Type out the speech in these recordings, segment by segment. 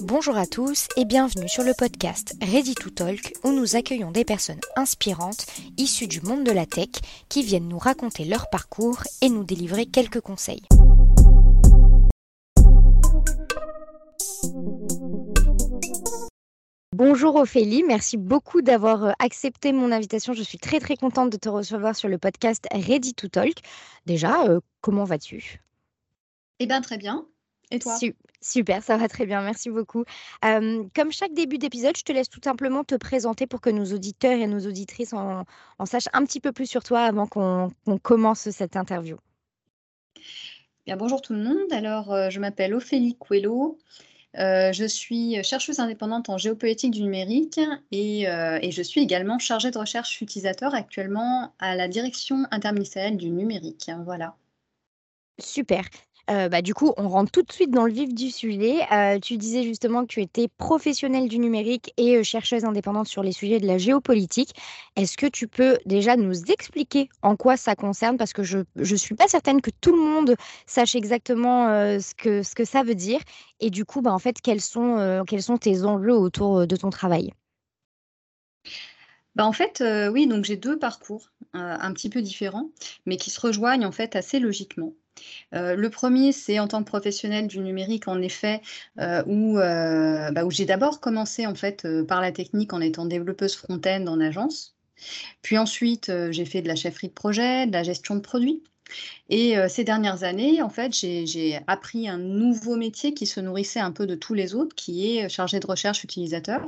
Bonjour à tous et bienvenue sur le podcast Ready to Talk où nous accueillons des personnes inspirantes issues du monde de la tech qui viennent nous raconter leur parcours et nous délivrer quelques conseils. Bonjour Ophélie, merci beaucoup d'avoir euh, accepté mon invitation. Je suis très très contente de te recevoir sur le podcast Ready to Talk. Déjà, euh, comment vas-tu? Eh bien très bien. Et toi Super, ça va très bien, merci beaucoup. comme chaque début d'épisode, je te laisse tout simplement te présenter pour que nos auditeurs et nos auditrices en, sachent un petit peu plus sur toi avant qu'on commence cette interview. Bien, bonjour tout le monde. Alors, euh, je m'appelle Ophélie Coelho. Euh, je suis chercheuse indépendante en géopolitique du numérique et, euh, et, je suis également chargée de recherche utilisateur actuellement à la direction interministérielle du numérique. Voilà. Super. Bah, du coup, on rentre tout de suite dans le vif du sujet. tu disais justement que tu étais professionnelle du numérique et chercheuse indépendante sur les sujets de la géopolitique. Est-ce que tu peux déjà nous expliquer en quoi ça concerne? Parce que je ne suis pas certaine que tout le monde sache exactement, ce que ça veut dire et du coup, bah, en fait, quels sont, quels sont tes enjeux autour, de ton travail? Bah, en fait, oui, donc j'ai deux parcours, un petit peu différents, mais qui se rejoignent en fait assez logiquement. Euh, le premier, c'est en tant que professionnel du numérique, en effet, euh, euh, bah, où, j'ai d'abord commencé en fait par la technique en étant développeuse front-end en agence. Puis ensuite, j'ai fait de la chefferie de projet, de la gestion de produits. Et ces dernières années, en fait, j'ai appris un nouveau métier qui se nourrissait un peu de tous les autres, qui est chargé de recherche utilisateur,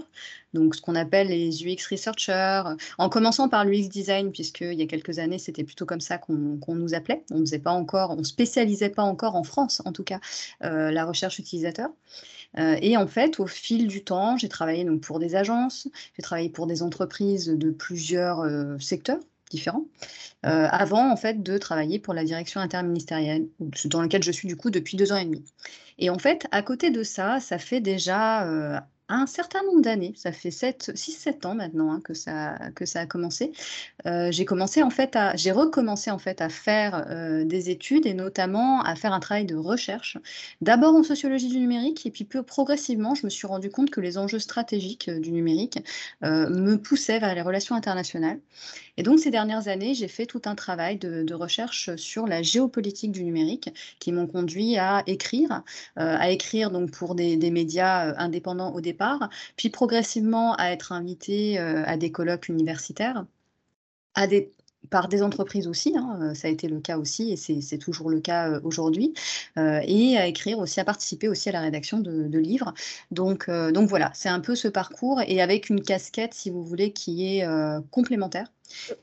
donc ce qu'on appelle les UX researchers, en commençant par l'UX design, puisqu'il y a quelques années, c'était plutôt comme ça qu'on nous appelait. On ne pas encore, on spécialisait pas encore en France, en tout cas, la recherche utilisateur. et en fait, au fil du temps, j'ai travaillé donc pour des agences, j'ai travaillé pour des entreprises de plusieurs secteurs, différents, euh, avant en fait de travailler pour la direction interministérielle, dans laquelle je suis du coup depuis deux ans et demi. Et en fait, à côté de ça, ça fait déjà euh, un certain nombre d'années, ça fait 6-7 ans maintenant hein, que, ça, que ça a commencé. Euh, j'ai en fait recommencé en fait à faire euh, des études et notamment à faire un travail de recherche, d'abord en sociologie du numérique et puis peu progressivement, je me suis rendu compte que les enjeux stratégiques euh, du numérique me poussaient vers les relations internationales. Et donc ces dernières années, j'ai fait tout un travail de, recherche sur la géopolitique du numérique qui m'ont conduit à écrire, à écrire donc pour des, des médias indépendants au départ puis progressivement à être invité euh, à des colloques universitaires, par des entreprises aussi, hein, euh, ça a été le cas aussi et c'est toujours le cas euh, aujourd'hui, et à écrire aussi, à participer aussi à la rédaction de, livres. Donc voilà, c'est un peu ce parcours et avec une casquette, si vous voulez, qui est complémentaire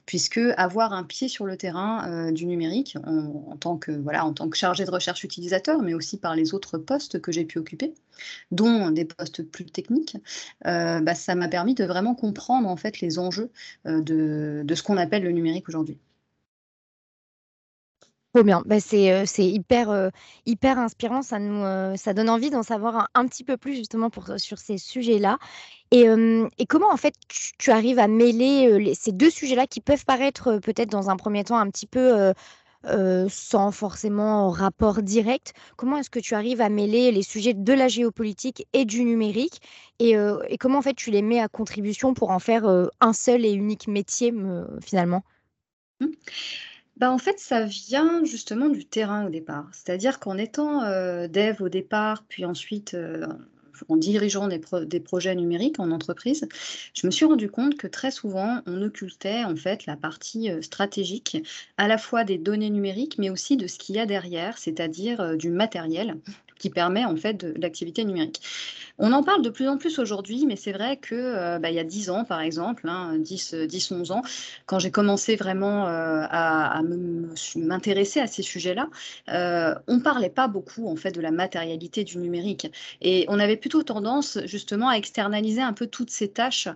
puisque avoir un pied sur le terrain euh, du numérique en, tant que voilà en tant que chargé de recherche utilisateur, mais aussi par les autres postes que j'ai pu occuper, dont des postes plus techniques, euh, bah, ça m'a permis de vraiment comprendre en fait les enjeux euh, de, de ce qu'on appelle le numérique aujourd'hui. Trop bien, bah, c'est, hyper, hyper inspirant, ça nous, ça donne envie d'en savoir un petit peu plus justement sur ces sujets-là et et comment en fait tu arrives à mêler, ces deux sujets-là qui peuvent paraître, peut-être dans un premier temps un petit peu, sans forcément rapport direct? Comment est-ce que tu arrives à mêler les sujets de la géopolitique et du numérique? Et et comment en fait tu les mets à contribution pour en faire, un seul et unique métier finalement? Mmh. Bah, en fait, ça vient justement du terrain au départ. C'est-à-dire qu'en étant, euh, dev au départ, puis ensuite, euh, en dirigeant des projets numériques en entreprise, je me suis rendu compte que très souvent, on occultait en fait la partie, euh, stratégique, à la fois des données numériques, mais aussi de ce qu'il y a derrière, c'est-à-dire, du matériel qui permet en fait de l'activité numérique. On en parle de plus en plus aujourd'hui, mais c'est vrai que euh, bah, y a 10 ans, par exemple, 10, 10, 11 ans, quand j'ai commencé vraiment euh, à, m'intéresser à ces sujets-là, euh, on ne parlait pas beaucoup en fait de la matérialité du numérique. Et on avait plutôt tendance justement à externaliser un peu toutes ces tâches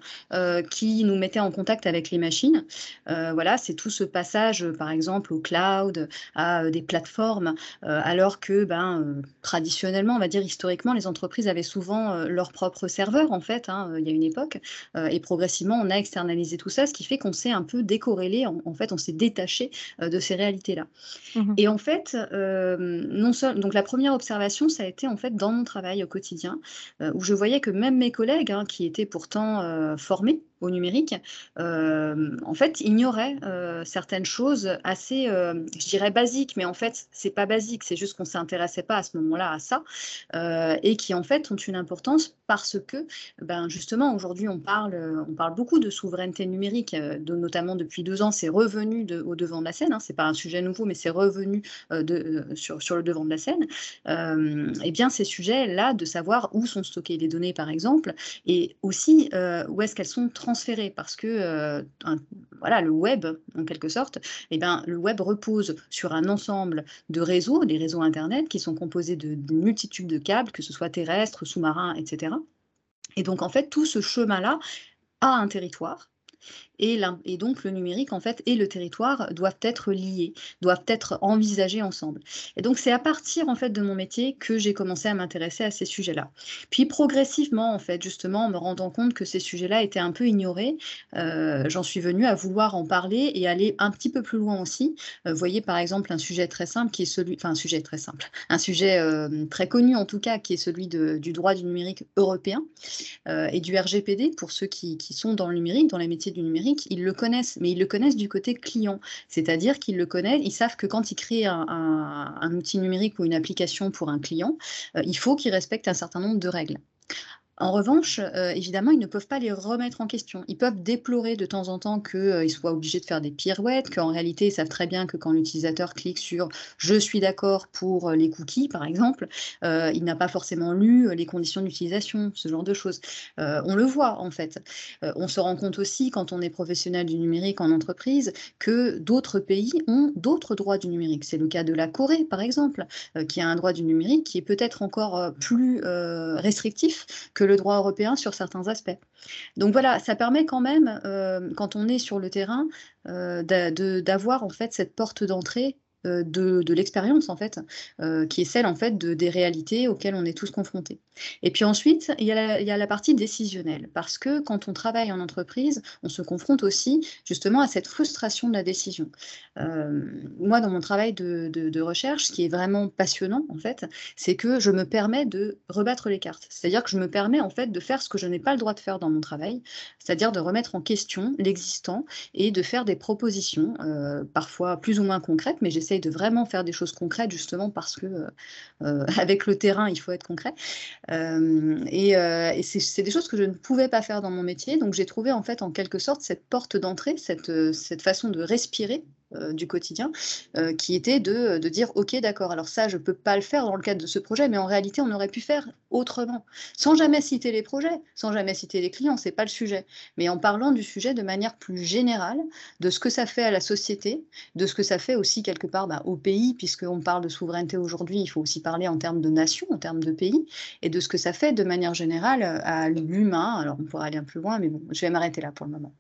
qui nous mettaient en contact avec les machines. voilà, c'est tout ce passage, par exemple, au cloud, à des plateformes, alors que ben, traditionnellement, traditionnellement, on va dire historiquement, les entreprises avaient souvent euh, leurs propres serveurs, en fait, hein, il y a une époque. et progressivement, on a externalisé tout ça, ce qui fait qu'on s'est un peu décorrélé, en, fait, on s'est détaché de ces réalités-là. Mmh et en fait, non seul, donc la première observation, ça a été en fait dans mon travail au quotidien, où je voyais que même mes collègues, hein, qui étaient pourtant formés au numérique, euh, en fait, ignorait euh, certaines choses assez, euh, je dirais, basiques, mais en fait, c'est pas basique, c'est juste qu'on s'intéressait pas à ce moment-là à ça, et qui en fait ont une importance parce que, ben, justement, aujourd'hui, on parle, on parle beaucoup de souveraineté numérique, notamment depuis deux ans, c'est revenu au devant de la scène, hein, c'est pas un sujet nouveau, mais c'est revenu sur, sur, le devant de la scène, et bien ces sujets-là, de savoir où sont stockées les données, par exemple, et aussi où est-ce qu'elles sont parce que euh, voilà, le web, en quelque sorte, eh ben, le web repose sur un ensemble de réseaux, des réseaux Internet, qui sont composés de, de multitudes de câbles, que ce soit terrestres, sous-marins, etc. Et donc, en fait, tout ce chemin-là a un territoire et, donc le numérique en fait et le territoire doivent être liés, doivent être envisagés ensemble. Et donc c'est à partir en fait de mon métier que j'ai commencé à m'intéresser à ces sujets-là. Puis progressivement en fait justement en me rendant compte que ces sujets-là étaient un peu ignorés, euh, j'en suis venue à vouloir en parler et aller un petit peu plus loin aussi. Euh, voyez par exemple un sujet très simple qui est celui, enfin un sujet très simple, un sujet euh, très connu en tout cas qui est celui du droit du numérique européen et du RGPD pour ceux qui, qui sont dans le numérique, dans les métiers du numérique ils le connaissent, mais ils le connaissent du côté client. C'est-à-dire qu'ils le connaissent, ils savent que quand ils créent un, outil numérique ou une application pour un client, euh, il faut qu'ils respectent un certain nombre de règles. En revanche, euh, évidemment, ils ne peuvent pas les remettre en question. Ils peuvent déplorer de temps en temps qu'ils euh, soient obligés de faire des pirouettes, qu'en réalité, ils savent très bien que quand l'utilisateur clique sur je suis d'accord pour euh, les cookies, par exemple, il n'a pas forcément lu les conditions d'utilisation, ce genre de choses. on le voit, en fait. on se rend compte aussi, quand on est professionnel du numérique en entreprise, que d'autres pays ont d'autres droits du numérique. C'est le cas de la Corée, par exemple, qui a un droit du numérique qui est peut-être encore plus restrictif que le droit européen sur certains aspects. Donc voilà, ça permet quand même, euh, quand on est sur le terrain, euh, d'avoir en fait cette porte d'entrée euh, de, l'expérience en fait, euh, qui est celle en fait de, des réalités auxquelles on est tous confrontés. Et puis ensuite, il y, a la, partie décisionnelle, parce que quand on travaille en entreprise, on se confronte aussi justement à cette frustration de la décision. Euh, moi, dans mon travail de, de, recherche, ce qui est vraiment passionnant en fait, c'est que je me permets de rebattre les cartes. C'est-à-dire que je me permets en fait de faire ce que je n'ai pas le droit de faire dans mon travail, c'est-à-dire de remettre en question l'existant et de faire des propositions, parfois plus ou moins concrètes, mais j'essaie de vraiment faire des choses concrètes, justement parce que euh, euh, avec le terrain, il faut être concret. Euh, et, et c'est des choses que je ne pouvais pas faire dans mon métier. Donc j'ai trouvé en fait en quelque sorte cette porte d'entrée, cette, cette façon de respirer euh, du quotidien, euh, qui était de, de dire ok d'accord, alors ça je peux pas le faire dans le cadre de ce projet, mais en réalité on aurait pu faire autrement, sans jamais citer les projets, sans jamais citer les clients, c'est pas le sujet, mais en parlant du sujet de manière plus générale, de ce que ça fait à la société, de ce que ça fait aussi quelque part bah, au pays, puisqu'on parle de souveraineté aujourd'hui, il faut aussi parler en termes de nation, en termes de pays, et de ce que ça fait de manière générale à l'humain. Alors on pourrait aller un peu plus loin, mais bon, je vais m'arrêter là pour le moment.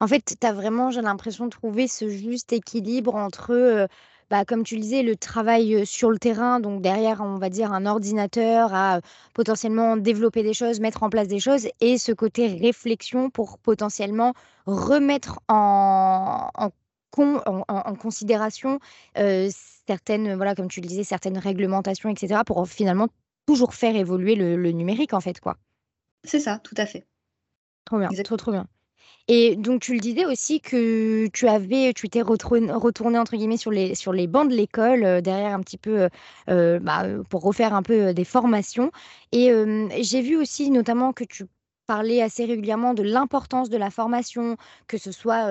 En fait, tu as vraiment, j'ai l'impression, de trouver ce juste équilibre entre, bah, comme tu le disais, le travail, sur le terrain, donc derrière, on va dire, un ordinateur à, potentiellement développer des choses, mettre en place des choses et ce côté réflexion pour potentiellement remettre en en considération, certaines, voilà, comme tu le disais, certaines réglementations et cetera pour finalement toujours faire évoluer le numérique, en fait, quoi. C'est ça, tout à fait. Trop bien, trop, trop bien. Et donc tu le disais aussi que tu avais tu t'es retourné entre guillemets sur les sur les bancs de l'école, euh, derrière un petit peu, euh, euh, bah, pour refaire un peu, des formations et j'ai vu aussi notamment que tu parlais assez régulièrement de l'importance de la formation, que ce soit,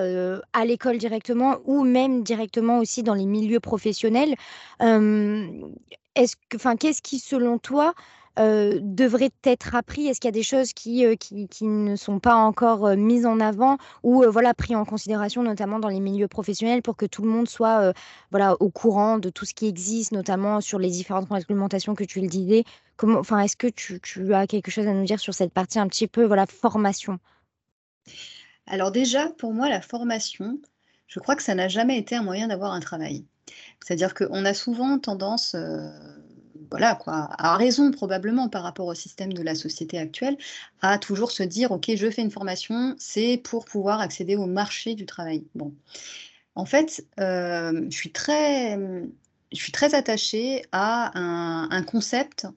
à l'école directement ou même directement aussi dans les milieux professionnels. est-ce que enfin, qu'est-ce qui selon toi, euh, devrait être appris? Est-ce qu'il y a des choses qui, euh, qui, ne sont pas encore euh, mises en avant ou voilà, pris en considération, notamment dans les milieux professionnels, pour que tout le monde soit voilà, au courant de tout ce qui existe, notamment sur les différentes réglementations que tu le disais? Est-ce que tu, tu, as quelque chose à nous dire sur cette partie un petit peu voilà, formation? Alors déjà, pour moi, la formation, je crois que ça n'a jamais été un moyen d'avoir un travail. C'est-à-dire qu'on a souvent tendance, voilà quoi, à raison probablement par rapport au système de la société actuelle, à toujours se dire, OK, je fais une formation, c'est pour pouvoir accéder au marché du travail. Bon. En fait, je suis très je suis très attachée à un, concept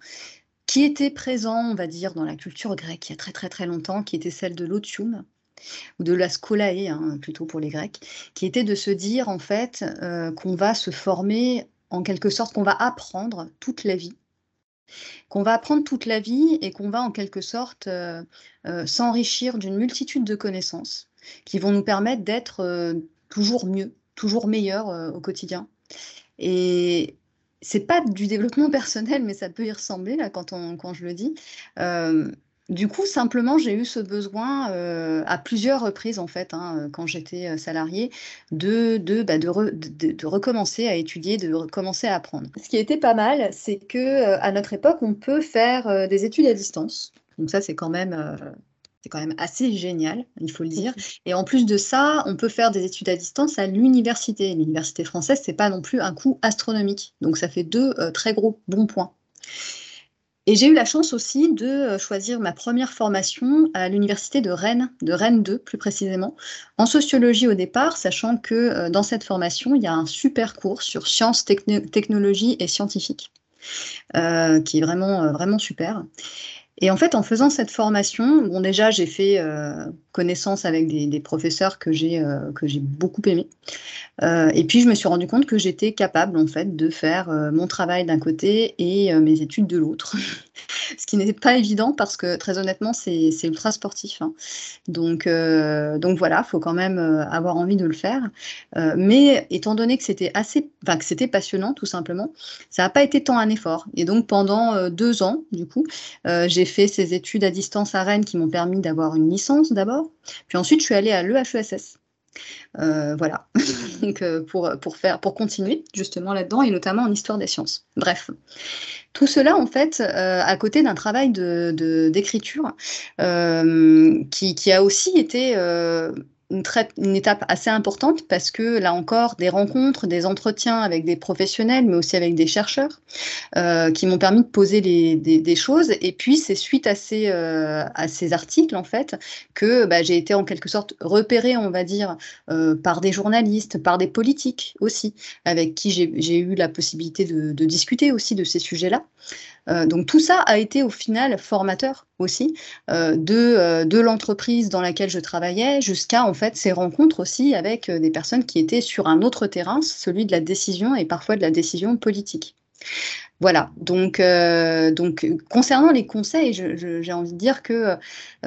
qui était présent, on va dire, dans la culture grecque il y a très très très longtemps, qui était celle de l'otium, ou de la skolae, hein, plutôt pour les Grecs, qui était de se dire en fait euh, qu'on va se former en quelque sorte, qu'on va apprendre toute la vie, qu'on va apprendre toute la vie et qu'on va en quelque sorte euh, euh, s'enrichir d'une multitude de connaissances qui vont nous permettre d'être toujours mieux, toujours meilleur au quotidien. Et c'est pas du développement personnel, mais ça peut y ressembler là quand, on, quand je le dis. Euh, du coup, simplement, j'ai eu ce besoin euh, à plusieurs reprises, en fait, hein, quand j'étais euh, salariée, de, de, bah, de, de, recommencer à étudier, de recommencer à apprendre. Ce qui était pas mal, c'est que à notre époque, on peut faire des études à distance. Donc ça, c'est quand même c'est quand même assez génial, il faut le dire. Et en plus de ça, on peut faire des études à distance à l'université. L'université française, c'est pas non plus un coût astronomique. Donc ça fait deux euh, très gros bons points. Et j'ai eu la chance aussi de euh, choisir ma première formation à l'université de Rennes, de Rennes 2 plus précisément, en sociologie au départ, sachant que euh, dans cette formation, il y a un super cours sur sciences, technologies et scientifiques, qui est vraiment, vraiment super. Et en fait, en faisant cette formation, bon déjà j'ai fait euh, connaissance avec des, professeurs que j'ai euh, que j'ai beaucoup aimés. Euh, et puis je me suis rendu compte que j'étais capable en fait de faire mon travail d'un côté et mes études de l'autre. Ce qui n'était pas évident parce que très honnêtement c'est ultra sportif. Hein. Donc donc voilà, faut quand même avoir envie de le faire. mais étant donné que c'était assez, que c'était passionnant tout simplement, ça n'a pas été tant un effort. Et donc pendant deux ans du coup, j'ai fait ces études à distance à Rennes qui m'ont permis d'avoir une licence d'abord. Puis ensuite, je suis allée à l'EHESS. Euh, voilà, donc euh, pour, pour, faire, pour continuer justement là-dedans et notamment en histoire des sciences. Bref, tout cela en fait euh, à côté d'un travail d'écriture de, qui, qui, a aussi été une, étape assez importante parce que là encore, des rencontres, des entretiens avec des professionnels, mais aussi avec des chercheurs, euh, qui m'ont permis de poser des, choses. Et puis, c'est suite à ces, euh, articles, en fait, que bah, j'ai été en quelque sorte repérée, on va dire, euh, par des journalistes, par des politiques aussi, avec qui j'ai eu la possibilité de discuter aussi de ces sujets-là. Euh, donc tout ça a été au final formateur aussi euh, de, euh, de l'entreprise dans laquelle je travaillais jusqu'à en fait ces rencontres aussi avec des personnes qui étaient sur un autre terrain, celui de la décision et parfois de la décision politique. Voilà, donc, euh, donc concernant les conseils, j'ai envie de dire que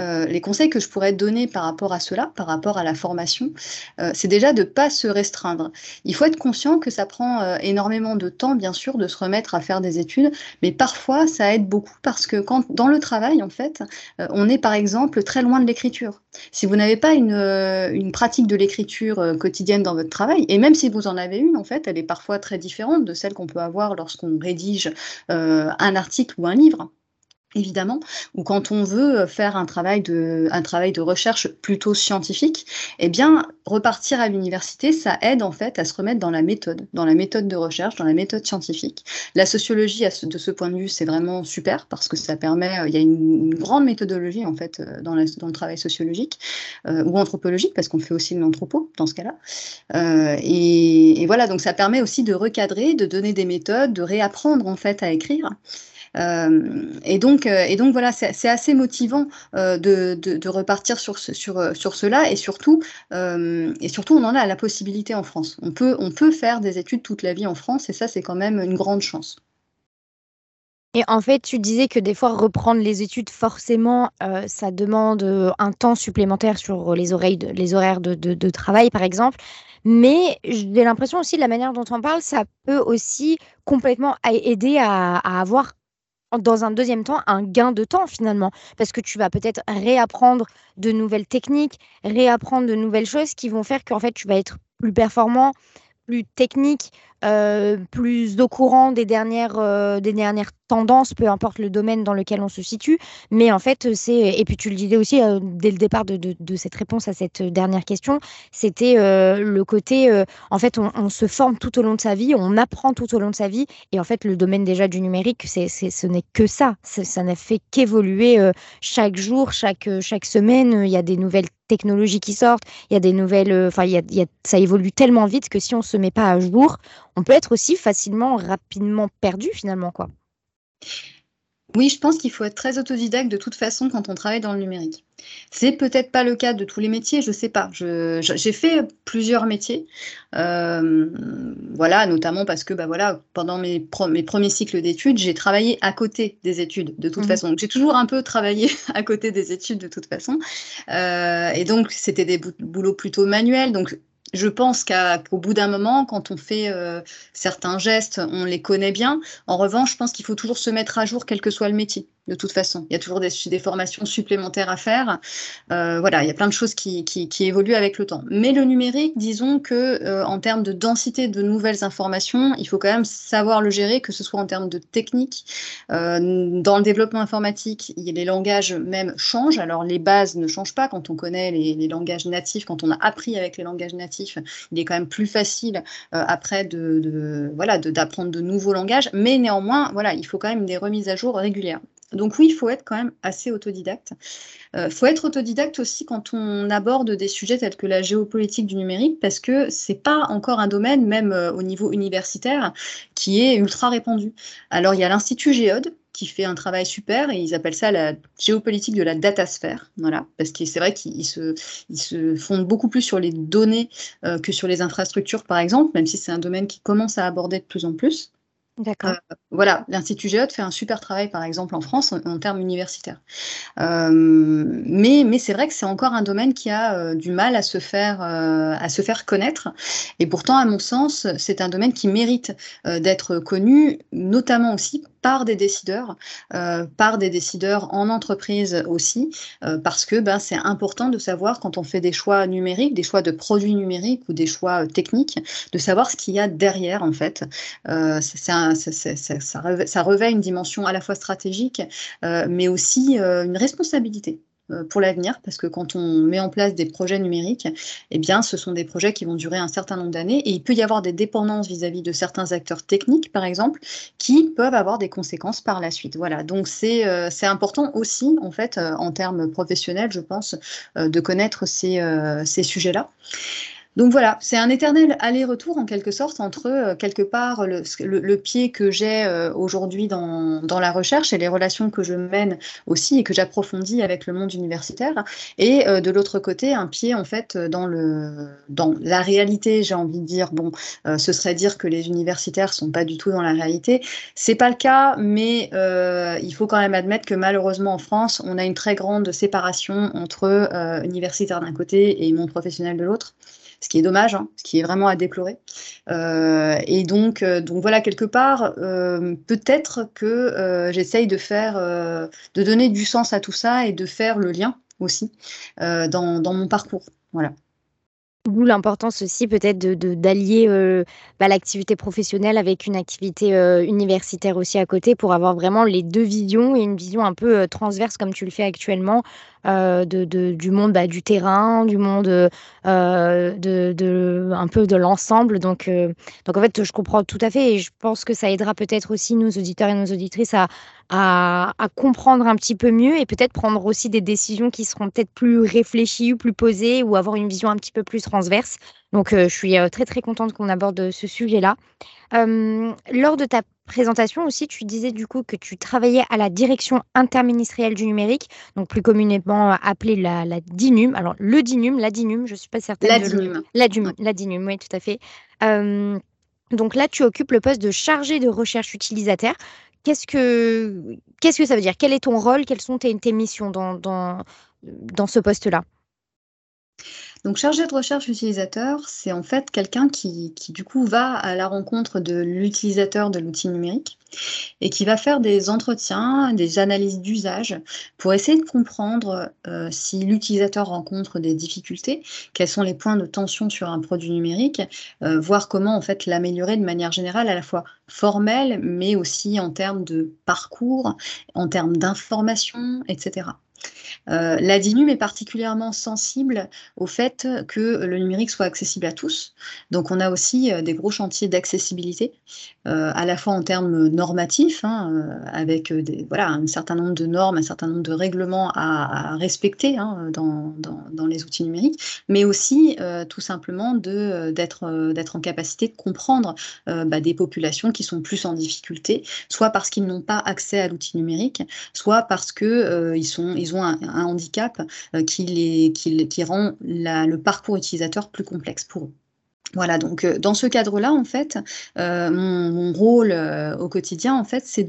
euh, les conseils que je pourrais donner par rapport à cela, par rapport à la formation, euh, c'est déjà de ne pas se restreindre. Il faut être conscient que ça prend énormément de temps, bien sûr, de se remettre à faire des études, mais parfois ça aide beaucoup parce que dans le travail, en fait, on est par exemple très loin de l'écriture. Si vous n'avez pas une, pratique de l'écriture quotidienne dans votre travail, et même si vous en avez une, en fait, elle est parfois très différente de celle qu'on peut avoir lorsqu'on rédige euh, un article ou un livre évidemment, ou quand on veut faire un travail de, un travail de recherche plutôt scientifique, eh bien, repartir à l'université, ça aide en fait à se remettre dans la méthode, dans la méthode de recherche, dans la méthode scientifique. La sociologie, de ce point de vue, c'est vraiment super parce que ça permet, euh, il y a une, grande méthodologie en fait euh, dans, le travail sociologique ou anthropologique parce qu'on fait aussi de l'anthropo dans ce cas-là. et, et voilà, donc ça permet aussi de recadrer, de donner des méthodes, de réapprendre en fait à écrire. Euh, et, donc, euh, et donc voilà, c'est assez motivant euh, de, repartir sur, sur, cela et surtout, et surtout, on en a la possibilité en France. On peut, on peut faire des études toute la vie en France et ça, c'est quand même une grande chance. Et en fait, tu disais que des fois, reprendre les études, forcément, ça demande un temps supplémentaire sur les, oreilles les horaires de, travail, par exemple. Mais j'ai l'impression aussi, de la manière dont on parle, ça peut aussi complètement aider à avoir dans un deuxième temps, un gain de temps finalement, parce que tu vas peut-être réapprendre de nouvelles techniques, réapprendre de nouvelles choses qui vont faire qu'en fait tu vas être plus performant, plus technique, euh, plus au courant des dernières, euh, des dernières tendance, peu importe le domaine dans lequel on se situe. Mais en fait, c'est, et puis tu le disais aussi euh, dès le départ de, cette réponse à cette dernière question, c'était euh, le côté, euh, en fait, on, se forme tout au long de sa vie, on apprend tout au long de sa vie. Et en fait, le domaine déjà du numérique, c'est, ce n'est que ça. Ça n'a fait qu'évoluer chaque jour, chaque, chaque semaine. Il y a des nouvelles technologies qui sortent, il y a des nouvelles, enfin, y a, ça évolue tellement vite que si on se met pas à jour, on peut être aussi facilement, rapidement perdu finalement, quoi. Oui, je pense qu'il faut être très autodidacte de toute façon quand on travaille dans le numérique. C'est peut-être pas le cas de tous les métiers, je ne sais pas. J'ai fait plusieurs métiers, euh, voilà, notamment parce que bah, voilà, pendant mes, mes premiers cycles d'études, j'ai travaillé à côté des études de toute mmh façon. J'ai toujours un peu travaillé à côté des études de toute façon. Euh, et donc, c'était des boulots plutôt manuels. Donc, je pense qu'au bout d'un moment, quand on fait euh, certains gestes, on les connaît bien. En revanche, je pense qu'il faut toujours se mettre à jour, quel que soit le métier de toute façon. Il y a toujours des, formations supplémentaires à faire. Euh, voilà, il y a plein de choses qui, évoluent avec le temps. Mais le numérique, disons que euh, en termes de densité de nouvelles informations, il faut quand même savoir le gérer, que ce soit en termes de technique. Dans le développement informatique, les langages même changent. Alors les bases ne changent pas quand on connaît les, langages natifs, quand on a appris avec les langages natifs, il est quand même plus facile après de, voilà d'apprendre de nouveaux langages. Mais néanmoins, voilà, il faut quand même des remises à jour régulières. Donc oui, il faut être quand même assez autodidacte. Il euh, faut être autodidacte aussi quand on aborde des sujets tels que la géopolitique du numérique, parce que c'est pas encore un domaine, même euh, au niveau universitaire, qui est ultra répandu. Alors il y a l'Institut Géode, qui fait un travail super et ils appellent ça la géopolitique de la datasphère. Voilà, parce que c'est vrai qu'ils se, se fondent beaucoup plus sur les données euh, que sur les infrastructures, par exemple, même si c'est un domaine qui commence à aborder de plus en plus. D'accord. Euh, voilà, l'Institut Géode fait un super travail, par exemple, en France, en, termes universitaires. Euh, mais mais c'est vrai que c'est encore un domaine qui a euh, du mal à se, faire, à se faire connaître. Et pourtant, à mon sens, c'est un domaine qui mérite d'être connu, notamment aussi par des décideurs, par des décideurs en entreprise aussi, parce que ben, c'est important de savoir quand on fait des choix numériques, des choix de produits numériques ou des choix techniques, de savoir ce qu'il y a derrière, en fait. ça, revêt une dimension à la fois stratégique, euh, mais aussi euh, une responsabilité euh, pour l'avenir, parce que quand on met en place des projets numériques, eh bien, ce sont des projets qui vont durer un certain nombre d'années et il peut y avoir des dépendances vis-à-vis de certains acteurs techniques, par exemple, qui peuvent avoir des conséquences par la suite. Voilà, donc c'est c'est important aussi, en fait, en termes professionnels, je pense, de connaître ces, ces sujets-là. Donc voilà, c'est un éternel aller-retour en quelque sorte entre euh, quelque part le, pied que j'ai euh, aujourd'hui dans, la recherche et les relations que je mène aussi et que j'approfondis avec le monde universitaire et euh, de l'autre côté un pied en fait dans, la réalité, j'ai envie de dire, bon, ce serait dire que les universitaires sont pas du tout dans la réalité. C'est pas le cas, mais il faut quand même admettre que malheureusement en France, on a une très grande séparation entre universitaires d'un côté et monde professionnel de l'autre qui est dommage, hein, ce qui est vraiment à déplorer. Euh, et donc, euh, donc voilà, quelque part, euh, peut-être que j'essaye de faire, de donner du sens à tout ça et de faire le lien aussi dans, dans mon parcours. Voilà. D'où l'importance aussi peut-être de, d'allier bah, l'activité professionnelle avec une activité universitaire aussi à côté pour avoir vraiment les deux visions et une vision un peu transverse comme tu le fais actuellement euh, de, du monde bah, du terrain, du monde euh, de, de, un peu de l'ensemble. Donc, euh, donc en fait, je comprends tout à fait et je pense que ça aidera peut-être aussi nos auditeurs et nos auditrices à, à, à comprendre un petit peu mieux et peut-être prendre aussi des décisions qui seront peut-être plus réfléchies ou plus posées ou avoir une vision un petit peu plus transverse. Donc, je suis très très contente qu'on aborde ce sujet-là. lors de ta présentation aussi, tu disais du coup que tu travaillais à la direction interministérielle du numérique, donc plus communément appelée la, la DINUM. Alors, le DINUM, la DINUM, je ne suis pas certaine. La DINUM. La, DINUM, la DINUM, oui, tout à fait. donc là, tu occupes le poste de chargé de recherche utilisateur. Qu'est-ce que, qu'est-ce que ça veut dire? Quel est ton rôle? Quelles sont tes, tes missions dans, dans, dans ce poste-là? Donc, chargé de recherche utilisateur, c'est en fait quelqu'un qui, du coup, va à la rencontre de l'utilisateur de l'outil numérique et qui va faire des entretiens, des analyses d'usage pour essayer de comprendre euh, si l'utilisateur rencontre des difficultés, quels sont les points de tension sur un produit numérique, euh, voir comment en fait l'améliorer de manière générale, à la fois formelle, mais aussi en termes de parcours, en termes d'information, etc. Euh, la DINUM est particulièrement sensible au fait que le numérique soit accessible à tous. Donc on a aussi euh, des gros chantiers d'accessibilité, euh, à la fois en termes normatifs, hein, avec voilà, un certain nombre de normes, un certain nombre de règlements à, respecter hein, dans, les outils numériques, mais aussi tout simplement d'être en capacité de comprendre bah, des populations qui sont plus en difficulté, soit parce qu'ils n'ont pas accès à l'outil numérique, soit parce qu'ils ils sont, ont un, handicap euh, qui, les, qui, rend le parcours utilisateur plus complexe pour eux. Voilà, donc euh, dans ce cadre-là, en fait, euh, mon, rôle au quotidien, en fait, c'est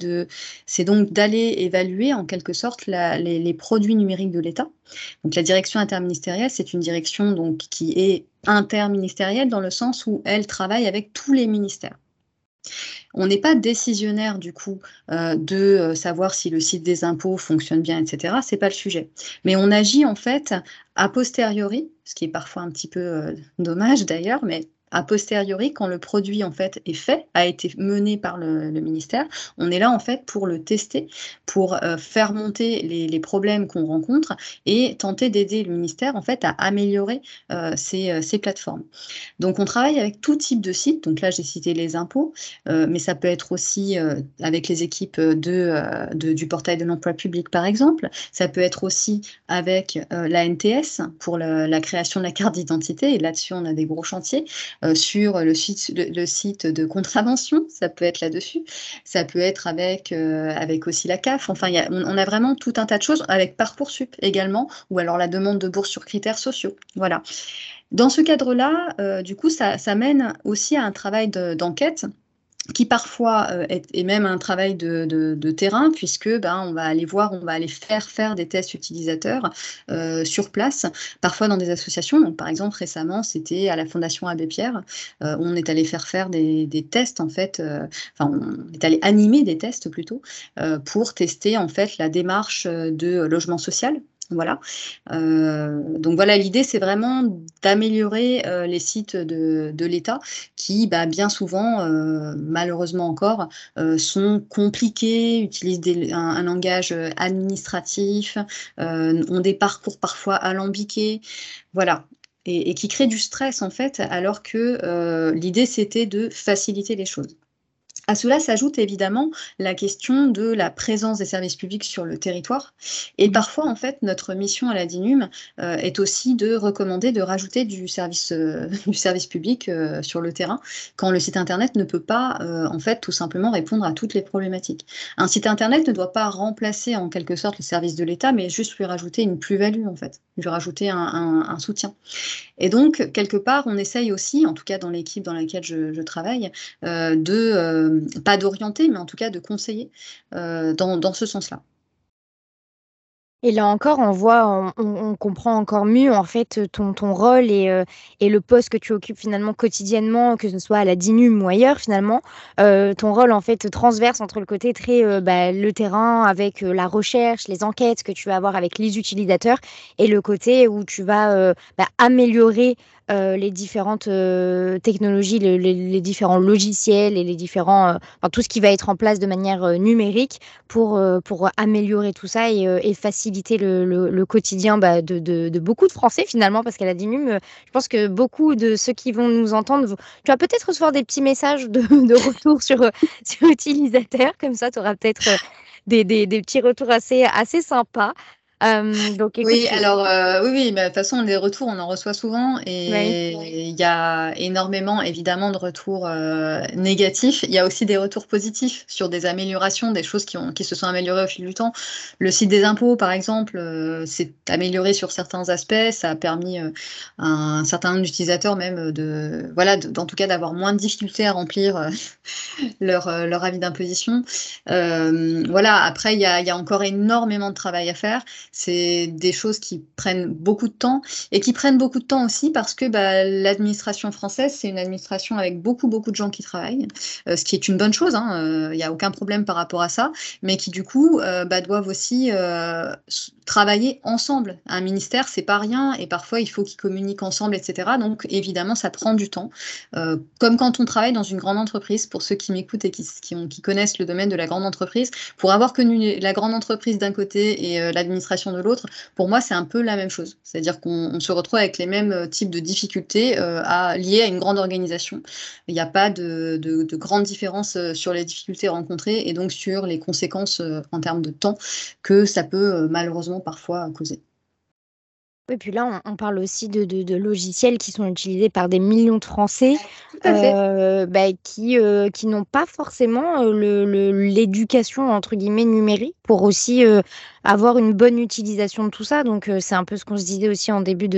c'est donc d'aller évaluer en quelque sorte les, produits numériques de l'État. Donc la direction interministérielle, c'est une direction donc qui est interministérielle dans le sens où elle travaille avec tous les ministères. On n'est pas décisionnaire du coup euh, de euh, savoir si le site des impôts fonctionne bien, etc. C'est pas le sujet. Mais on agit en fait a posteriori, ce qui est parfois un petit peu euh, dommage d'ailleurs, mais a posteriori, quand le produit en fait est fait, a été mené par le, ministère, on est là en fait pour le tester, pour euh, faire monter les, problèmes qu'on rencontre et tenter d'aider le ministère en fait à améliorer euh, ces, ces, plateformes. Donc on travaille avec tout type de sites. Donc là j'ai cité les impôts, euh, mais ça peut être aussi avec les équipes du portail de l'emploi public par exemple. Ça peut être aussi avec la NTS pour la création de la carte d'identité. Et là-dessus on a des gros chantiers. Euh, sur le site, le, site de contravention, ça peut être là-dessus, ça peut être avec, euh, avec aussi la CAF, enfin on, a vraiment tout un tas de choses, avec Parcoursup également, ou alors la demande de bourse sur critères sociaux, voilà. Dans ce cadre-là, euh, du coup, ça, ça, mène aussi à un travail d'enquête qui parfois euh, est, même un travail de, terrain, puisque ben, on va aller voir, on va aller faire faire des tests utilisateurs euh, sur place, parfois dans des associations. Donc, par exemple, récemment, c'était à la Fondation Abbé Pierre, euh, on est allé faire faire des, des tests, en fait, enfin, on est allé animer des tests plutôt, pour tester, en fait, la démarche de logement social voilà. Euh, donc voilà, l'idée, c'est vraiment d'améliorer euh, les sites de, l'État qui, bah, bien souvent, euh, malheureusement encore, sont compliqués, utilisent un, langage administratif, ont des parcours parfois alambiqués. Voilà. Et, et, qui créent du stress, en fait, alors que l'idée, c'était de faciliter les choses. À cela s'ajoute évidemment la question de la présence des services publics sur le territoire. Et parfois, en fait, notre mission à la DINUM euh, est aussi de recommander de rajouter du service, euh, du service public euh, sur le terrain quand le site Internet ne peut pas, en fait, tout simplement répondre à toutes les problématiques. Un site Internet ne doit pas remplacer en quelque sorte le service de l'État, mais juste lui rajouter une plus-value, en fait, lui rajouter un, un, soutien. Et donc, quelque part, on essaye aussi, en tout cas dans l'équipe dans laquelle je, je travaille, de pas d'orienter, mais en tout cas de conseiller euh, dans, ce sens-là. Et là encore, on voit, on, comprend encore mieux en fait ton, ton rôle et, euh, et, le poste que tu occupes finalement quotidiennement, que ce soit à la DINUM ou ailleurs finalement. Euh, ton rôle en fait transverse entre le côté très bah, le terrain avec la recherche, les enquêtes que tu vas avoir avec les utilisateurs et le côté où tu vas bah, améliorer euh, les différentes euh, technologies, les, différents logiciels et les différents, euh, enfin, tout ce qui va être en place de manière numérique pour, pour améliorer tout ça et, faciliter le, quotidien bah, de, beaucoup de Français finalement, parce qu'à la DINUM, je pense que beaucoup de ceux qui vont nous entendre, tu vas peut-être recevoir des petits messages de, retour sur, sur utilisateur, comme ça tu auras peut-être des, des, petits retours assez, assez sympas. Euh, donc, oui, alors euh, oui, oui, mais de toute façon, les retours, on en reçoit souvent et il y a énormément, évidemment, de retours euh, négatifs. Il y a aussi des retours positifs sur des améliorations, des choses qui, ont, qui se sont améliorées au fil du temps. Le site des impôts, par exemple, s'est amélioré sur certains aspects. Ça a permis à un certain nombre d'utilisateurs même de, voilà, en tout cas, d'avoir moins de difficultés à remplir leur, leur avis d'imposition. voilà, après, il y a, il y a encore énormément de travail à faire c'est des choses qui prennent beaucoup de temps et qui prennent beaucoup de temps aussi parce que bah, l'administration française, c'est une administration avec beaucoup, beaucoup de gens qui travaillent, euh, ce qui est une bonne chose, il hein, n'y a aucun problème par rapport à ça, mais qui du coup bah, doivent aussi travailler ensemble. Un ministère, c'est pas rien et parfois il faut qu'ils communiquent ensemble, etc. Donc évidemment, ça prend du temps. comme quand on travaille dans une grande entreprise, pour ceux qui m'écoutent et qui, qui, connaissent le domaine de la grande entreprise, pour avoir connu la grande entreprise d'un côté et euh, l'administration de l'autre, pour moi, c'est un peu la même chose. C'est-à-dire qu'on se retrouve avec les mêmes euh, types de difficultés euh, liées à une grande organisation. Il n'y a pas de, de, de grandes différences sur les difficultés rencontrées et donc sur les conséquences en termes de temps que ça peut malheureusement parfois causer. Et puis là, on, parle aussi de, logiciels qui sont utilisés par des millions de Français euh, bah, qui, euh, qui n'ont pas forcément euh, l'éducation entre guillemets numérique pour aussi avoir une bonne utilisation de tout ça. Donc c'est un peu ce qu'on se disait aussi en début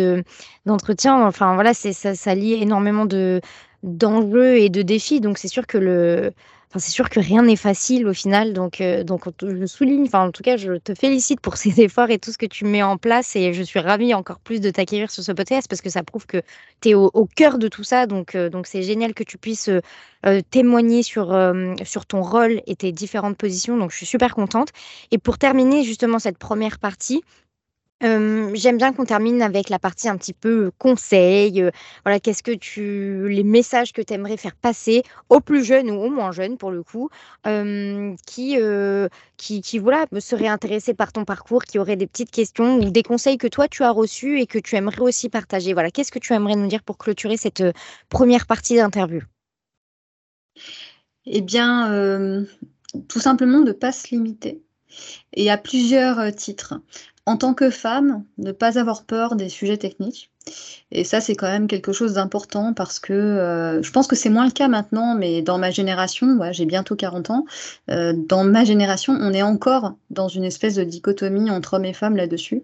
d'entretien. enfin voilà, c'est ça, ça lie énormément de d'enjeux et de défis. Donc c'est sûr que le c'est sûr que rien n'est facile au final, donc, euh, donc je souligne, enfin en tout cas, je te félicite pour ces efforts et tout ce que tu mets en place et je suis ravie encore plus de t'acquérir sur ce podcast parce que ça prouve que tu es au, cœur de tout ça, donc euh, c'est génial que tu puisses euh, témoigner sur ton rôle et tes différentes positions, donc je suis super contente. Et pour terminer justement cette première partie, j'aime bien qu'on termine avec la partie un petit peu conseil. voilà, qu'est-ce que tu, les messages que tu aimerais faire passer aux plus jeunes ou aux moins jeunes pour le coup, qui, qui, voilà, seraient intéressés par ton parcours, qui auraient des petites questions ou des conseils que toi tu as reçus et que tu aimerais aussi partager. Voilà, qu'est-ce que tu aimerais nous dire pour clôturer cette première partie d'interview? Eh bien, tout simplement de ne pas se limiter et à plusieurs titres en tant que femme, ne pas avoir peur des sujets techniques. Et ça, c'est quand même quelque chose d'important parce que euh, je pense que c'est moins le cas maintenant, mais dans ma génération, j'ai bientôt 40 ans, euh, dans ma génération, on est encore dans une espèce de dichotomie entre hommes et femmes là-dessus.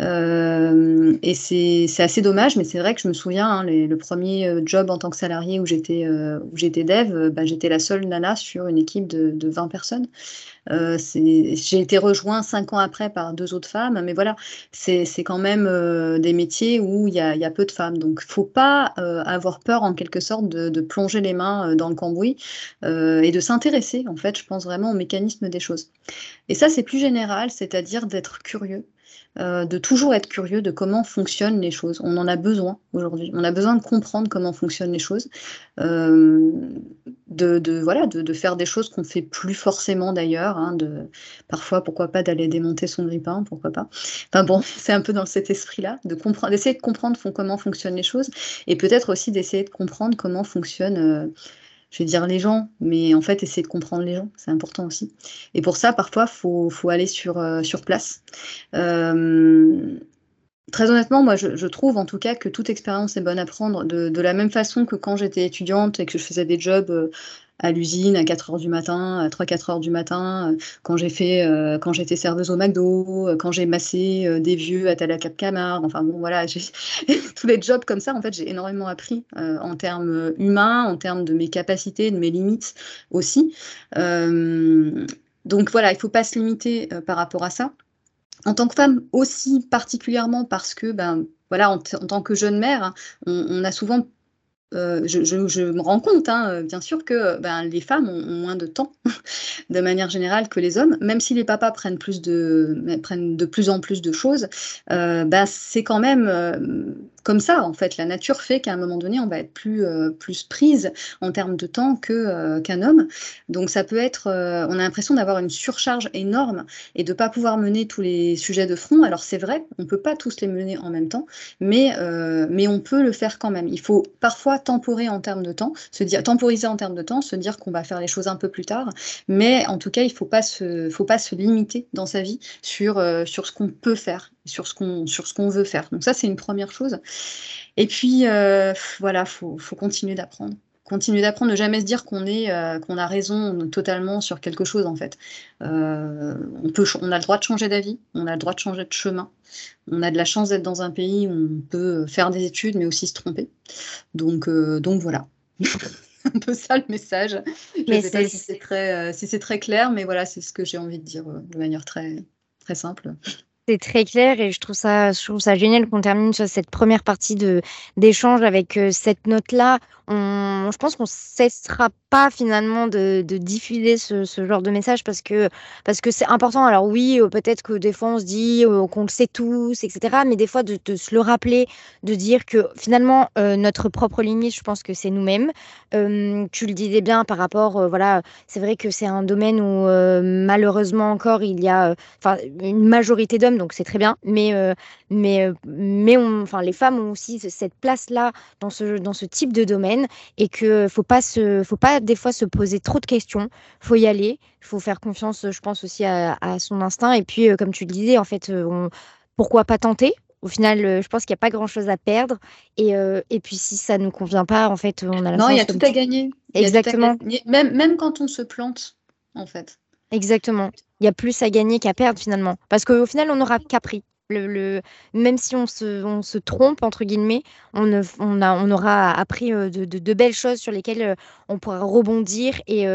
Euh, et c'est assez dommage, mais c'est vrai que je me souviens, hein, le premier job en tant que salarié où j'étais dev, bah, j'étais la seule nana sur une équipe de 20 personnes. Euh, j'ai été rejoint cinq ans après par deux autres femmes, mais voilà, c'est quand même euh, des métiers où il y a, peu de femmes. Donc, il ne faut pas euh, avoir peur, en quelque sorte, de plonger les mains dans le cambouis et de s'intéresser, en fait, je pense vraiment au mécanisme des choses. Et ça, c'est plus général, c'est-à-dire d'être curieux. Euh, de toujours être curieux de comment fonctionnent les choses. On en a besoin aujourd'hui. On a besoin de comprendre comment fonctionnent les choses, euh, de, voilà, de, faire des choses qu'on fait plus forcément d'ailleurs. Hein, de, parfois, pourquoi pas d'aller démonter son grippin, pourquoi pas. Enfin bon, c'est un peu dans cet esprit-là, de d'essayer de comprendre comment fonctionnent les choses et peut-être aussi d'essayer de comprendre comment fonctionnent euh, je vais dire les gens, mais en fait, essayer de comprendre les gens, c'est important aussi. Et pour ça, parfois, il faut, aller sur, euh, place. Euh, très honnêtement, moi, je, trouve en tout cas que toute expérience est bonne à prendre, de, de la même façon que quand j'étais étudiante et que je faisais des jobs euh, à l'usine à 4 heures du matin, à 3-4 heures du matin, euh, quand j'ai fait, euh, quand j'étais serveuse au McDo, euh, quand j'ai massé des vieux à Tala Cap Camargue, enfin bon voilà, tous les jobs comme ça, en fait, j'ai énormément appris en termes humains, en termes de mes capacités, de mes limites aussi. donc voilà, il ne faut pas se limiter par rapport à ça. En tant que femme aussi particulièrement parce que ben voilà, en, tant que jeune mère, hein, on a souvent euh, je, me rends compte, hein, euh, bien sûr, que ben, les femmes ont, moins de temps, de manière générale, que les hommes. Même si les papas prennent, de plus en plus de choses, euh, ben, c'est quand même comme ça, en fait. La nature fait qu'à un moment donné, on va être plus, plus prise en termes de temps que, qu'un homme. Donc, ça peut être, on a l'impression d'avoir une surcharge énorme et de ne pas pouvoir mener tous les sujets de front. Alors, c'est vrai, on ne peut pas tous les mener en même temps, mais, mais on peut le faire quand même. Il faut parfois temporer en termes de temps, se dire, temporiser en termes de temps, se dire qu'on va faire les choses un peu plus tard. Mais en tout cas, il ne faut, pas se, faut pas se limiter dans sa vie sur, euh, sur ce qu'on peut faire, sur ce qu'on qu'on veut faire. Donc ça, c'est une première chose. Et puis, euh, voilà, il faut, faut continuer d'apprendre continuer d'apprendre, ne jamais se dire qu'on est euh, qu'on a raison totalement sur quelque chose en fait. on peut on a le droit de changer d'avis, on a le droit de changer de chemin. On a de la chance d'être dans un pays où on peut faire des études, mais aussi se tromper. Donc, euh, donc voilà. un peu ça le message. Je ne sais pas si c'est très, euh, si très clair, mais voilà, c'est ce que j'ai envie de dire euh, de manière très, très simple. C'est très clair et je trouve ça je trouve ça génial qu'on termine sur cette première partie d'échange avec, heu, cette note-là. Je pense qu'on cessera pas finalement de diffuser ce genre de message parce que parce que c'est important. Alors oui, heu, peut-être que des fois on se dit, heu, qu'on le sait tous et cetera, mais des fois de se le rappeler, de dire que finalement, heu, notre propre limite, je pense que c'est nous-mêmes. Tu le disais bien par rapport, voilà, c'est vrai que c'est un domaine où, heu, malheureusement encore il y a, enfin une majorité d'hommes donc c'est très bien. Mais, mais, mais enfin les femmes ont aussi ce cette place-là dans ce dans ce type de domaine et que faut pas se faut pas des fois se poser trop de questions. Faut y aller, il faut faire confiance, je pense aussi à à son instinct et puis, heu, comme tu le disais en fait, heu, on pourquoi pas tenter? Au final, heu, je pense qu'il y a pas grand-chose à perdre et et puis si ça nous convient pas en fait, on a la Non, il y chance a tout à gagner. Il y a tout à exactement. même même quand on se plante, en fait. Exactement. Il y a plus à gagner qu'à perdre finalement. Parce qu'au final, on n'aura qu'appris. Même si on se «trompe» entre guillemets, on ne aura appris, heu, de belles choses sur lesquelles, heu, on pourra rebondir et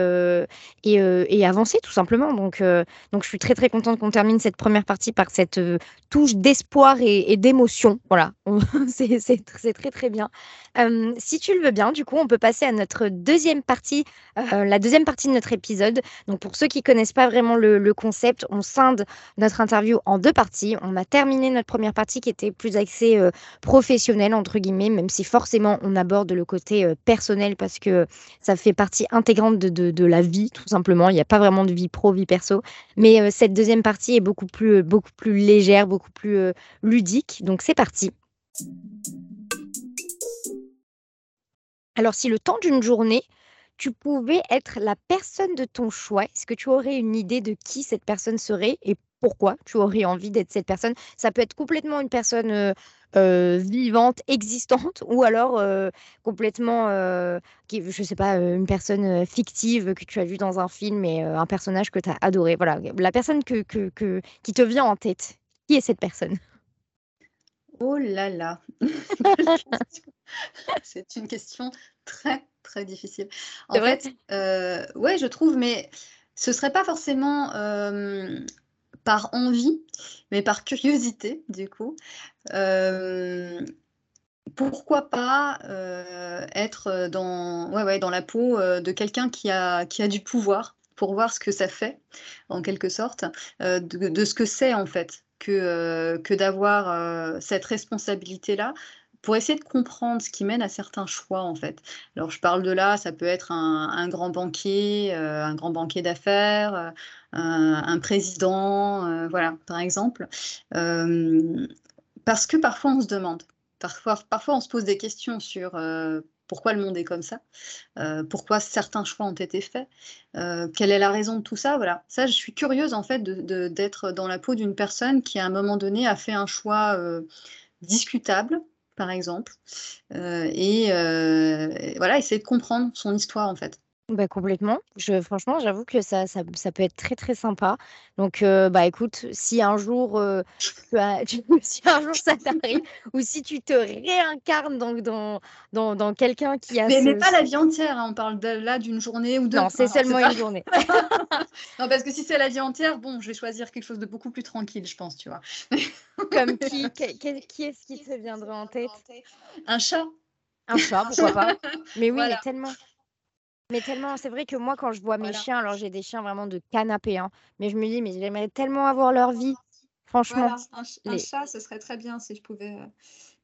et avancer tout simplement. Donc je suis très, très contente qu'on termine cette première partie par cette, touche d'espoir et d'émotion. Voilà, c'est c'est tr c'est très, très bien. Si tu le veux bien, du coup, on peut passer à notre deuxième partie, la deuxième partie de notre épisode. Donc pour ceux qui connaissent pas vraiment le le concept, on scinde notre interview en 2 parties. On a notre première partie qui était plus axée, heu, «professionnelle» entre guillemets, même si forcément on aborde le côté, heu, personnel parce que ça fait partie intégrante de de la vie tout simplement. Il y a pas vraiment de vie pro, vie perso. Mais heu, cette deuxième partie est beaucoup plus, heu, beaucoup plus légère, beaucoup plus, ludique. Donc c'est parti. Alors si le temps d'une journée, tu pouvais être la personne de ton choix, est-ce que tu aurais une idée de qui cette personne serait et pourquoi tu aurais envie d'être cette personne? Ça peut être complètement une personne, heu heu, vivante, existante ou alors, heu, complètement, qui je sais pas, une personne, fictive que tu as vue dans un film et un personnage que tu as adoré. Voilà, la personne que que que qui te vient en tête. Qui est cette personne? Oh là là! C'est une question très, très difficile. En fait, ouais, je trouve, mais ce serait pas forcément, par envie, mais par curiosité, du coup. Hem, pourquoi pas, heu, être, dans ouais, ouais, dans la peau, heu, de quelqu'un qui a qui a du pouvoir, pour voir ce que ça fait, en quelque sorte, de ce que c'est, en fait, que, que d'avoir, cette responsabilité-là, pour essayer de comprendre ce qui mène à certains choix, en fait. Alors je parle de là, ça peut être un grand banquier, un grand banquier d'affaires, un président, heu, voilà, par exemple. Hem, parce que parfois on se demande, parfois parfois on se pose des questions sur, heu, pourquoi le monde est comme ça? Pourquoi certains choix ont été faits? Quelle est la raison de tout ça? Voilà. Ça, je suis curieuse en fait d'être dans la peau d'une personne qui, à un moment donné, a fait un choix, discutable, par exemple, et voilà, essayer de comprendre son histoire, en fait. Bah, complètement. Je franchement, j'avoue que ça ça ça peut être très, très sympa. Donc, heu, bah, écoute, si un jour, heu, tu as tu si un jour ça t'arrive ou si tu te réincarnes donc dans dans dans quelqu'un qui a Mais mais ce pas la vie entière, hein, on parle de là d'une journée ou 2, non, c'est seulement pas une journée. non, parce que si c'est la vie entière, bon, je vais choisir quelque chose de beaucoup plus tranquille, je pense, tu vois? Comme qui? Qui est-ce qui te viendrait en tête? Un chat. Un chat, pourquoi pas? Mais oui, mais Voilà, tellement. Mais tellement, c'est vrai que moi, quand je vois mes voilà. chiens, alors j'ai des chiens vraiment de canapé, hein, mais je me dis: «Mais j'aimerais tellement avoir leur vie», franchement. Voilà, un ch un Les chat, ce serait très bien si je pouvais, heu,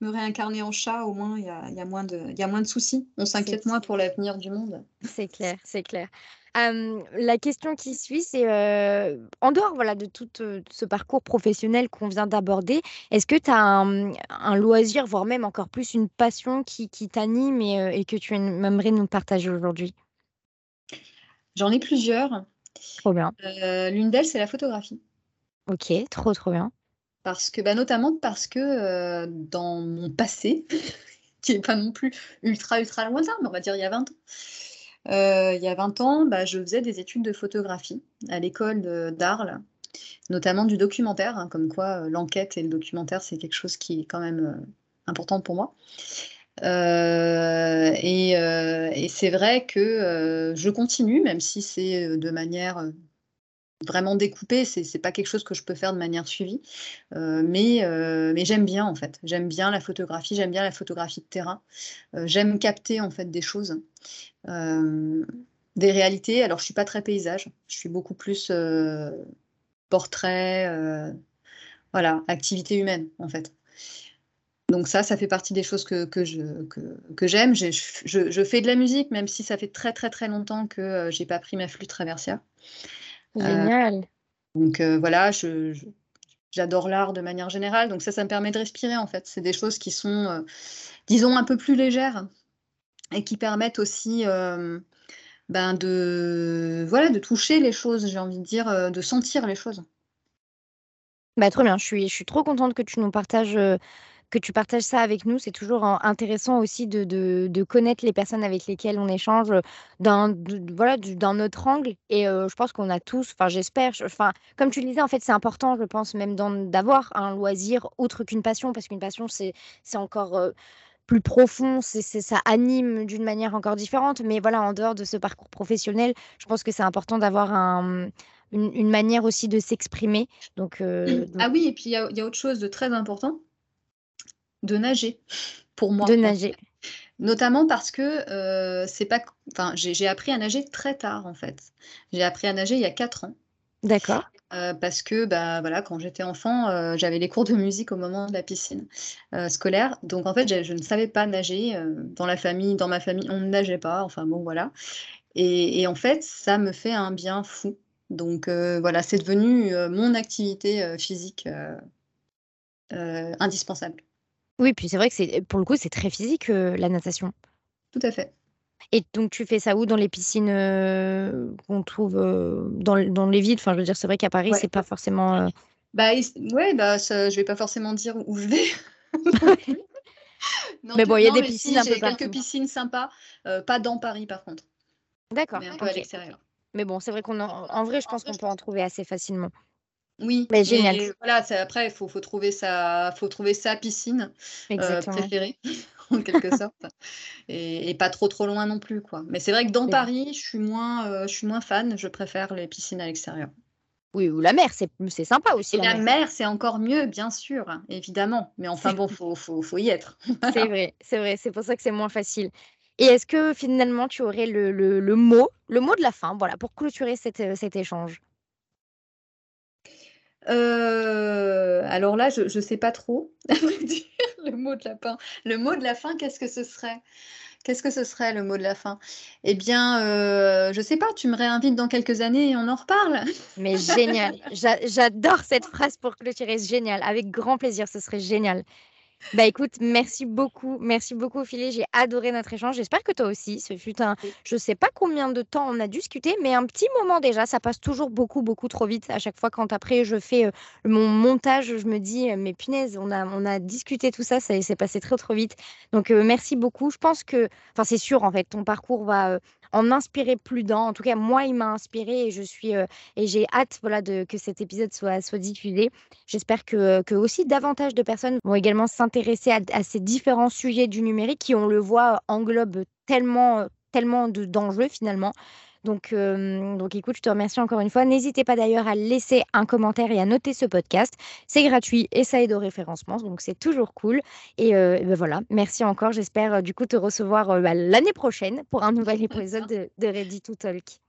me réincarner en chat, au moins il y a il y a moins de il y a moins de soucis. On s'inquiète moins pour l'avenir du monde. c'est clair, c'est clair. La question qui suit, c'est, heu, en dehors, voilà, de tout, heu, ce parcours professionnel qu'on vient d'aborder, est-ce que tu as un, un loisir, voire même encore plus une passion qui qui t'anime et que tu aim aimerais nous partager aujourd'hui? J'en ai plusieurs, Trop bien. heu, l'une d'elles, c'est la photographie. OK, trop, trop bien. Parce que, bah, notamment parce que, heu, dans mon passé, qui est pas non plus ultra, ultra lointain, mais on va dire il y a 20 ans. Heu, il y a 20 ans, bah, je faisais des études de photographie à l'école d'Arles, notamment du documentaire, hein, comme quoi, l'enquête et le documentaire, c'est quelque chose qui est quand même, important pour moi. Heu et heu et c'est vrai que, heu, je continue, même si c'est, de manière, vraiment découper, c'est c'est pas quelque chose que je peux faire de manière suivie. Euh, mais euh, j'aime bien, en fait. J'aime bien la photographie, j'aime bien la photographie de terrain. Euh, j'aime capter, en fait, des choses, des réalités. Alors, je suis pas très paysage, je suis beaucoup plus, portrait, voilà, activité humaine, en fait. Donc ça, ça fait partie des choses que, que j'aime. Je, je, fais de la musique, même si ça fait très très très longtemps que j'ai pas pris ma flûte traversière. Génial. donc voilà, je, j'adore l'art de manière générale. Donc ça, ça me permet de respirer en fait. C'est des choses qui sont, disons, un peu plus légères et qui permettent aussi ben, de, voilà, de toucher les choses, j'ai envie de dire, de sentir les choses. Bah, trop bien, je suis, je suis trop contente que tu nous partages que tu partages ça avec nous. C'est toujours intéressant aussi de, de, connaître les personnes avec lesquelles on échange d'un voilà, d'un autre angle. Et je pense qu'on a tous, enfin j'espère, enfin comme tu le disais, en fait c'est important, je pense même d'avoir un loisir autre qu'une passion, parce qu'une passion c'est encore plus profond, c'est ça anime d'une manière encore différente. Mais voilà, en dehors de ce parcours professionnel, je pense que c'est important d'avoir un, une, manière aussi de s'exprimer. Donc, Ah oui, et puis il y, y a autre chose de très important de nager, pour moi. De nager. Notamment parce que euh, c'est pas. Enfin, j'ai appris à nager très tard, en fait. J'ai appris à nager il y a 4 ans. D'accord. Euh, parce que bah, voilà, quand j'étais enfant, euh, j'avais les cours de musique au moment de la piscine scolaire. Donc en fait, je ne savais pas nager. dans la famille, dans ma famille, on ne nageait pas. Enfin bon, voilà. Et, et en fait, ça me fait un bien fou. Donc voilà, c'est devenu mon activité physique indispensable. Oui, puis c'est vrai que c'est pour le coup, c'est très physique, la natation. Tout à fait. Et donc tu fais ça où? Dans les piscines, qu'on trouve, dans dans les villes? Enfin, je veux dire, c'est vrai qu'à Paris, c'est pas forcément, Bah, ouais, bah, je vais pas forcément dire où je vais Mais bon, il y a des piscines un peu quelques piscines sympas, pas dans Paris par contre, D'accord, mais un peu à l'extérieur. Mais bon, c'est vrai qu'on en vrai, je pense qu'on peut en trouver assez facilement. Oui, mais génial. voilà, après, il faut, faut, trouver sa, faut trouver sa piscine euh, préférée, en quelque sorte, et, pas trop trop loin non plus, quoi. Mais c'est vrai que dans Paris, je suis moins, euh, je suis moins fan. Je préfère les piscines à l'extérieur. Oui, ou la mer, c'est sympa aussi. la, mer, c'est encore mieux, bien sûr, évidemment. Mais enfin bon, faut, faut, faut y être. c'est vrai, c'est vrai. C'est pour ça que c'est moins facile. Et est-ce que finalement, tu aurais le, le, le, mot, le mot de la fin, voilà, pour clôturer cet, cet échange? Euh, alors là, je ne sais pas trop, le mot de la fin. Le mot de la fin, qu'est-ce que ce serait? Qu'est-ce que ce serait le mot de la fin? Eh bien, euh, je sais pas, tu me réinvites dans quelques années et on en reparle. Mais génial, j'adore cette phrase pour clôturer, génial, avec grand plaisir, ce serait génial. Bah écoute, merci beaucoup, merci beaucoup Ophélie, j'ai adoré notre échange. J'espère que toi aussi. Ce fut un, je sais pas combien de temps on a discuté, mais un petit moment déjà. Ça passe toujours beaucoup, beaucoup trop vite. À chaque fois, quand après je fais euh, mon montage, je me dis, mais punaise, on a, on a discuté tout ça, ça s'est passé très, trop vite. Donc euh, merci beaucoup. Je pense que, enfin c'est sûr en fait, ton parcours va, euh, en inspirer plus d'un. En tout cas, moi, il m'a inspiré et je suis euh, et j'ai hâte voilà de que cet épisode soit soit diffusé. J'espère que, que aussi davantage de personnes vont également s'intéresser à, ces différents sujets du numérique qui, on le voit, englobent tellement tellement de d'enjeux finalement. Donc, donc écoute, je te remercie encore une fois. N'hésitez pas d'ailleurs à laisser un commentaire et à noter ce podcast. C'est gratuit et ça aide au référencement, donc c'est toujours cool. Et, ben voilà, merci encore. J'espère du coup te recevoir bah, l'année prochaine pour un nouvel épisode de, de Ready to Talk.